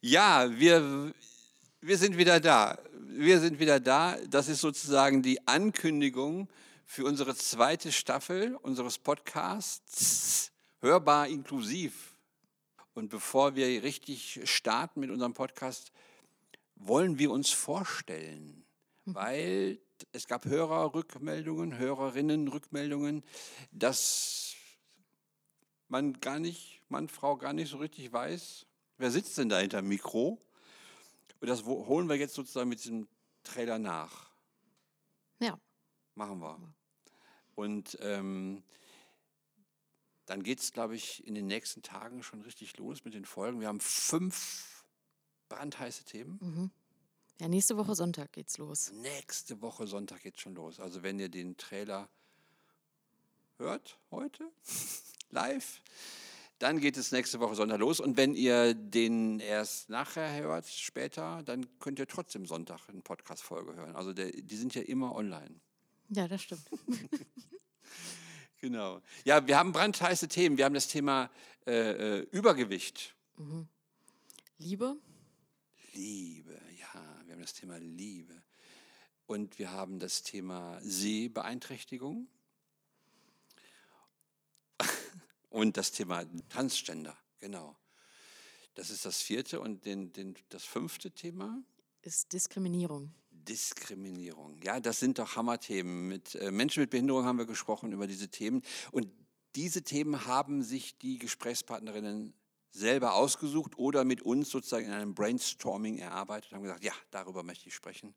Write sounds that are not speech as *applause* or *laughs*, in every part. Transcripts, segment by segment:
Ja, wir, wir sind wieder da. Wir sind wieder da. Das ist sozusagen die Ankündigung für unsere zweite Staffel unseres Podcasts Hörbar inklusiv. Und bevor wir richtig starten mit unserem Podcast, wollen wir uns vorstellen, mhm. weil es gab Hörerrückmeldungen, Hörerinnenrückmeldungen, dass man gar nicht, Mann, Frau gar nicht so richtig weiß, wer sitzt denn da hinter dem Mikro. Und das holen wir jetzt sozusagen mit diesem Trailer nach. Ja. Machen wir. Und ähm, dann geht es, glaube ich, in den nächsten Tagen schon richtig los mit den Folgen. Wir haben fünf brandheiße Themen. Mhm. Ja, nächste Woche Sonntag geht's los. Nächste Woche Sonntag geht's schon los. Also wenn ihr den Trailer hört heute *laughs* live, dann geht es nächste Woche Sonntag los. Und wenn ihr den erst nachher hört, später, dann könnt ihr trotzdem Sonntag eine Podcast-Folge hören. Also der, die sind ja immer online. Ja, das stimmt. *laughs* genau. Ja, wir haben brandheiße Themen. Wir haben das Thema äh, äh, Übergewicht. Mhm. Liebe? Liebe, ja, wir haben das Thema Liebe. Und wir haben das Thema Sehbeeinträchtigung und das Thema Transgender, genau. Das ist das vierte und den, den, das fünfte Thema ist Diskriminierung. Diskriminierung. Ja, das sind doch Hammerthemen. Mit äh, Menschen mit Behinderung haben wir gesprochen über diese Themen. Und diese Themen haben sich die Gesprächspartnerinnen selber ausgesucht oder mit uns sozusagen in einem Brainstorming erarbeitet und haben gesagt, ja, darüber möchte ich sprechen,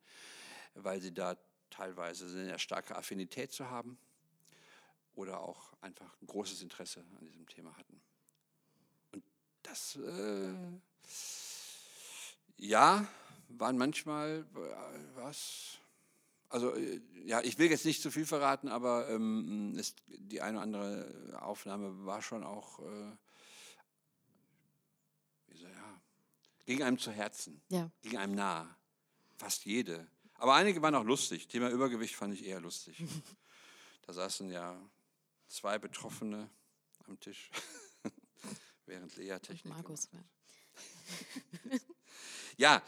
weil sie da teilweise eine starke Affinität zu haben oder auch einfach ein großes Interesse an diesem Thema hatten. Und das, äh, ja, waren manchmal, äh, was, also äh, ja, ich will jetzt nicht zu viel verraten, aber ähm, ist, die eine oder andere Aufnahme war schon auch, äh, wie so, ja, ging einem zu Herzen, ja. ging einem nah, fast jede. Aber einige waren auch lustig. Thema Übergewicht fand ich eher lustig. *laughs* da saßen ja zwei Betroffene am Tisch, *laughs* während Lea Technik. Markus. *laughs* ja,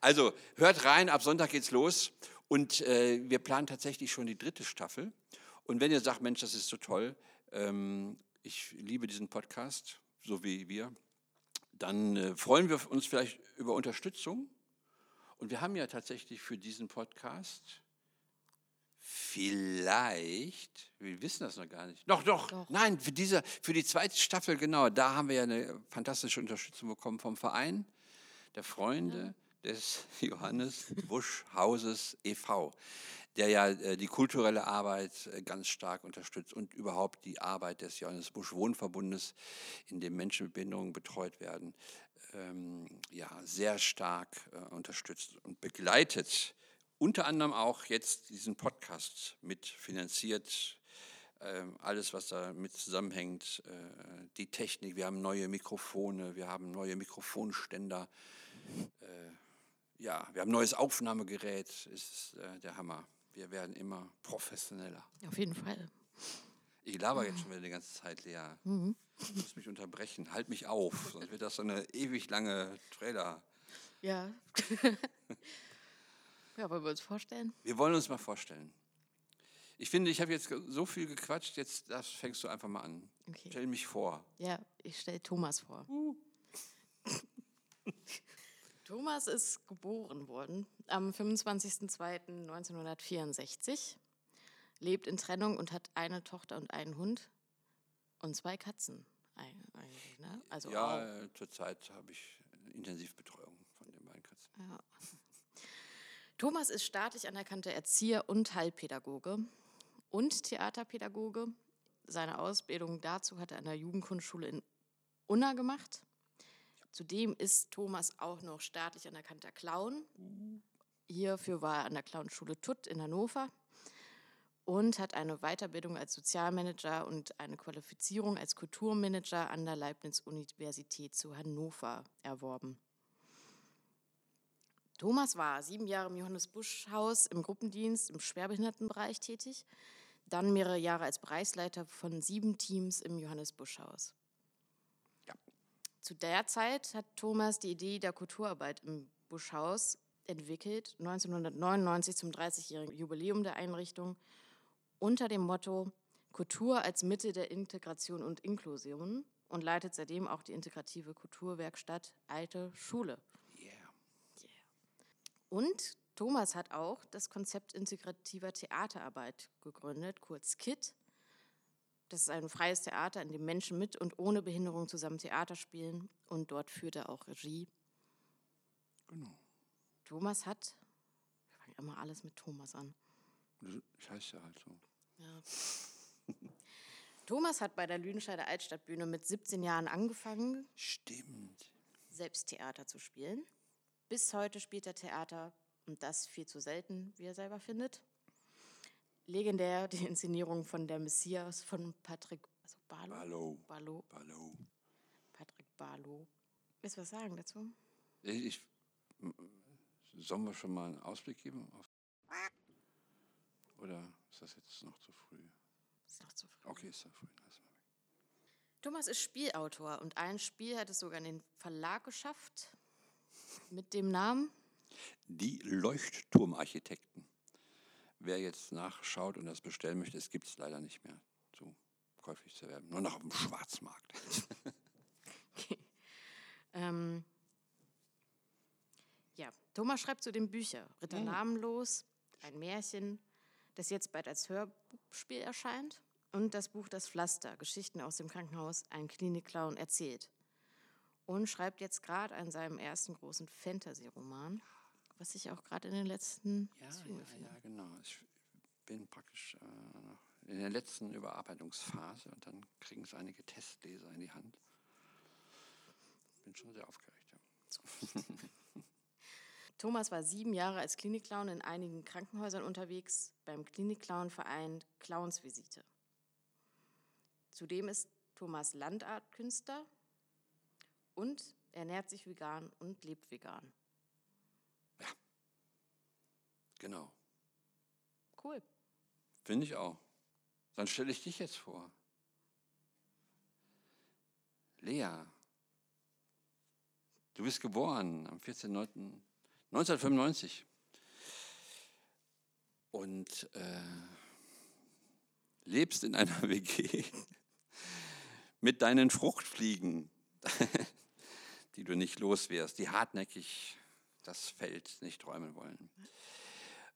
also hört rein, ab Sonntag geht's los. Und äh, wir planen tatsächlich schon die dritte Staffel. Und wenn ihr sagt, Mensch, das ist so toll, ähm, ich liebe diesen Podcast, so wie wir, dann äh, freuen wir uns vielleicht über Unterstützung. Und wir haben ja tatsächlich für diesen Podcast Vielleicht, wir wissen das noch gar nicht. Doch, doch, doch, nein, für, diese, für die zweite Staffel, genau, da haben wir ja eine fantastische Unterstützung bekommen vom Verein der Freunde ja. des *laughs* Johannes Busch Hauses e.V., der ja äh, die kulturelle Arbeit äh, ganz stark unterstützt und überhaupt die Arbeit des Johannes Busch Wohnverbundes, in dem Menschen mit Behinderungen betreut werden, ähm, ja, sehr stark äh, unterstützt und begleitet unter anderem auch jetzt diesen Podcast mitfinanziert. Ähm, alles, was da mit zusammenhängt, äh, die Technik, wir haben neue Mikrofone, wir haben neue Mikrofonständer, äh, ja, wir haben neues Aufnahmegerät, ist äh, der Hammer. Wir werden immer professioneller. Auf jeden Fall. Ich laber jetzt schon wieder die ganze Zeit, Lea. Mhm. Du musst mich unterbrechen, halt mich auf, sonst wird das so eine ewig lange Trailer. Ja. *laughs* Ja, wollen wir uns vorstellen? Wir wollen uns mal vorstellen. Ich finde, ich habe jetzt so viel gequatscht, jetzt das fängst du einfach mal an. Okay. Stell mich vor. Ja, ich stelle Thomas vor. Uh. *laughs* Thomas ist geboren worden am 25.02.1964, lebt in Trennung und hat eine Tochter und einen Hund und zwei Katzen. Ne? Also ja, zurzeit habe ich Intensivbetreuung von den beiden Katzen. Ja. Thomas ist staatlich anerkannter Erzieher und Heilpädagoge und Theaterpädagoge. Seine Ausbildung dazu hat er an der Jugendgrundschule in Unna gemacht. Zudem ist Thomas auch noch staatlich anerkannter Clown. Hierfür war er an der Clownschule Tutt in Hannover und hat eine Weiterbildung als Sozialmanager und eine Qualifizierung als Kulturmanager an der Leibniz-Universität zu Hannover erworben. Thomas war sieben Jahre im Johannes Busch Haus im Gruppendienst im Schwerbehindertenbereich tätig, dann mehrere Jahre als Bereichsleiter von sieben Teams im Johannes Busch Haus. Ja. Zu der Zeit hat Thomas die Idee der Kulturarbeit im Buschhaus entwickelt, 1999 zum 30-jährigen Jubiläum der Einrichtung, unter dem Motto Kultur als Mittel der Integration und Inklusion und leitet seitdem auch die integrative Kulturwerkstatt Alte Schule. Und Thomas hat auch das Konzept integrativer Theaterarbeit gegründet, kurz KIT. Das ist ein freies Theater, in dem Menschen mit und ohne Behinderung zusammen Theater spielen und dort führt er auch Regie. Genau. Thomas hat, wir fangen immer alles mit Thomas an. Ich heiße ja halt so. Ja. Thomas hat bei der Lüdenscheider Altstadtbühne mit 17 Jahren angefangen. Stimmt. Selbst Theater zu spielen. Bis heute spielt er Theater und das viel zu selten, wie er selber findet. Legendär die Inszenierung von Der Messias von Patrick also Barlow. Barlow. Barlow. Patrick Barlow. Willst du was sagen dazu? Ich, sollen wir schon mal einen Ausblick geben? Oder ist das jetzt noch zu früh? Ist noch zu früh. Okay, ist zu früh. Thomas ist Spielautor und ein Spiel hat es sogar in den Verlag geschafft mit dem Namen die Leuchtturmarchitekten. Wer jetzt nachschaut und das bestellen möchte, es gibt es leider nicht mehr zu käuflich zu werden. Nur noch auf dem Schwarzmarkt. okay. *laughs* ähm, ja, Thomas schreibt zu den Büchern Ritter mhm. Namenlos, ein Märchen, das jetzt bald als Hörspiel erscheint, und das Buch Das Pflaster, Geschichten aus dem Krankenhaus, ein Klinikclown erzählt. Und schreibt jetzt gerade an seinem ersten großen Fantasy-Roman was ich auch gerade in den letzten ja, Zügen ja, ja, genau. Ich bin praktisch äh, in der letzten Überarbeitungsphase und dann kriegen es einige Testleser in die Hand. Bin schon sehr aufgeregt. Ja. *laughs* Thomas war sieben Jahre als Klinikclown in einigen Krankenhäusern unterwegs, beim Klinikclown-Verein Clownsvisite. Zudem ist Thomas Landartkünstler und ernährt sich vegan und lebt vegan. Genau. Cool. Finde ich auch. Dann stelle ich dich jetzt vor. Lea. Du bist geboren am 14.09.1995 und äh, lebst in einer *laughs* WG mit deinen Fruchtfliegen, die du nicht los wärst, die hartnäckig das Feld nicht räumen wollen.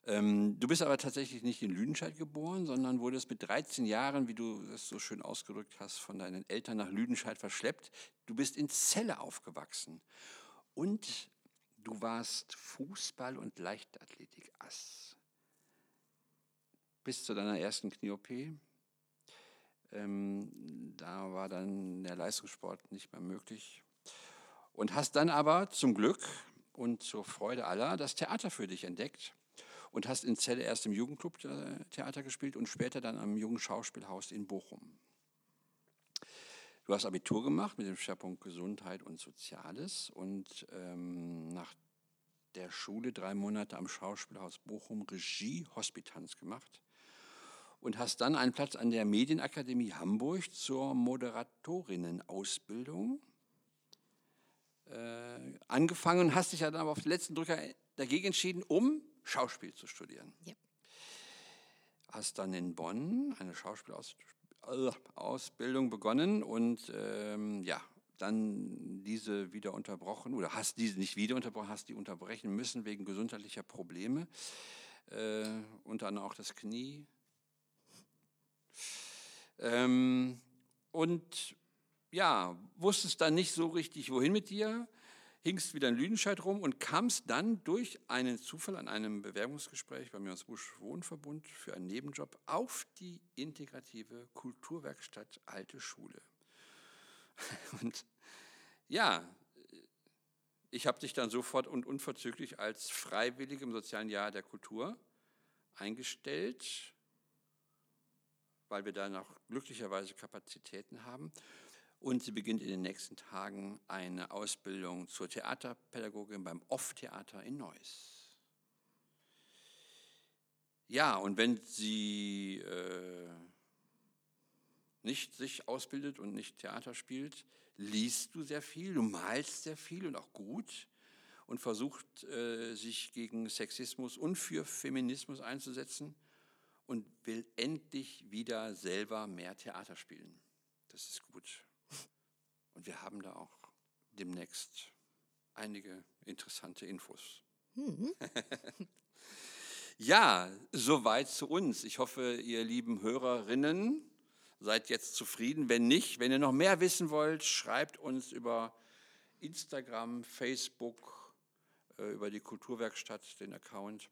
Ähm, du bist aber tatsächlich nicht in Lüdenscheid geboren, sondern wurdest mit 13 Jahren, wie du es so schön ausgedrückt hast, von deinen Eltern nach Lüdenscheid verschleppt. Du bist in Celle aufgewachsen und du warst Fußball- und Leichtathletik-Ass. Bis zu deiner ersten Knie-OP. Ähm, da war dann der Leistungssport nicht mehr möglich. Und hast dann aber zum Glück und zur Freude aller das Theater für dich entdeckt und hast in Celle erst im Jugendclub äh, Theater gespielt und später dann am Jungen Schauspielhaus in Bochum. Du hast Abitur gemacht mit dem Schwerpunkt Gesundheit und Soziales und ähm, nach der Schule drei Monate am Schauspielhaus Bochum Regie Hospitanz gemacht und hast dann einen Platz an der Medienakademie Hamburg zur Moderatorinnen-Ausbildung äh, angefangen und hast dich dann aber auf den letzten Drücker dagegen entschieden, um Schauspiel zu studieren. Ja. Hast dann in Bonn eine Schauspielausbildung begonnen und ähm, ja, dann diese wieder unterbrochen oder hast diese nicht wieder unterbrochen, hast die unterbrechen müssen wegen gesundheitlicher Probleme, äh, unter anderem auch das Knie. Ähm, und ja, wusstest dann nicht so richtig, wohin mit dir hingst wieder in Lüdenscheid rum und kamst dann durch einen Zufall an einem Bewerbungsgespräch beim Busch Wohnverbund für einen Nebenjob auf die integrative Kulturwerkstatt Alte Schule. *laughs* Und ja, ich habe dich dann sofort und unverzüglich als Freiwillige im sozialen Jahr der Kultur eingestellt, weil wir da noch glücklicherweise Kapazitäten haben und sie beginnt in den nächsten Tagen eine Ausbildung zur Theaterpädagogin beim Off-Theater in Neuss. Ja, und wenn sie äh, nicht sich ausbildet und nicht Theater spielt, liest du sehr viel, du malst sehr viel und auch gut und versucht äh, sich gegen Sexismus und für Feminismus einzusetzen und will endlich wieder selber mehr Theater spielen. Das ist gut. Und wir haben da auch demnächst einige interessante Infos. Mhm. *laughs* ja, soweit zu uns. Ich hoffe, ihr lieben Hörerinnen seid jetzt zufrieden. Wenn nicht, wenn ihr noch mehr wissen wollt, schreibt uns über Instagram, Facebook, äh, über die Kulturwerkstatt, den Account.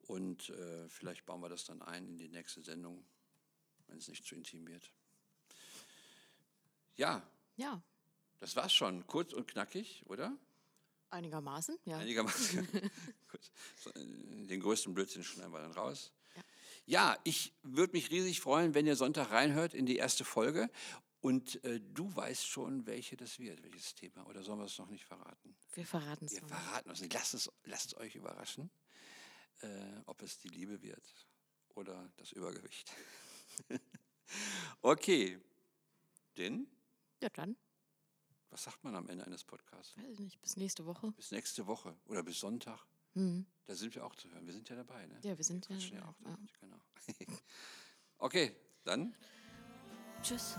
Und äh, vielleicht bauen wir das dann ein in die nächste Sendung, wenn es nicht zu intim wird. Ja. Ja. Das war's schon. Kurz und knackig, oder? Einigermaßen, ja. Einigermaßen. *laughs* Äh, den größten Blödsinn schneiden wir dann raus. Ja, ja ich würde mich riesig freuen, wenn ihr Sonntag reinhört in die erste Folge. Und äh, du weißt schon, welche das wird, welches Thema. Oder sollen wir es noch nicht verraten? Wir verraten es. Wir verraten es nicht. Lasst es, lasst euch überraschen, äh, ob es die Liebe wird oder das Übergewicht. *laughs* okay. Denn? Ja, dann. Was sagt man am Ende eines Podcasts? Weiß ich nicht, bis nächste Woche. Bis nächste Woche oder bis Sonntag. Mhm. Da sind wir auch zu hören. Wir sind ja dabei, ne? Ja, wir sind wir ja, ja auch dabei. Genau. *laughs* okay, dann. Tschüss.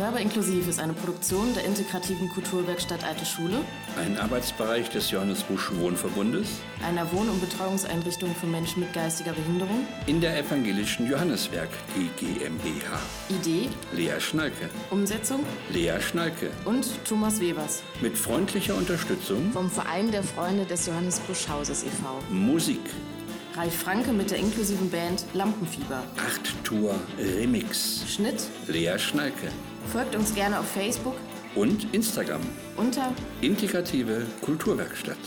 Hörbar Inklusiv ist eine Produktion der integrativen Kulturwerkstatt Alte Schule, ein Arbeitsbereich des Johannes Busch Wohnverbundes, einer Wohn- und Betreuungseinrichtung für Menschen mit geistiger Behinderung, in der evangelischen Johanneswerk GmbH. Idee Lea Schnalke. Umsetzung Lea Schnalke und Thomas Webers. Mit freundlicher Unterstützung vom Verein der Freunde des Johannes Busch Hauses e.V. Musik Ralf Franke mit der inklusiven Band Lampenfieber. Acht Tour Remix. Schnitt Lea Schnalke. Folgt uns gerne auf Facebook und Instagram unter Integrative Kulturwerkstatt.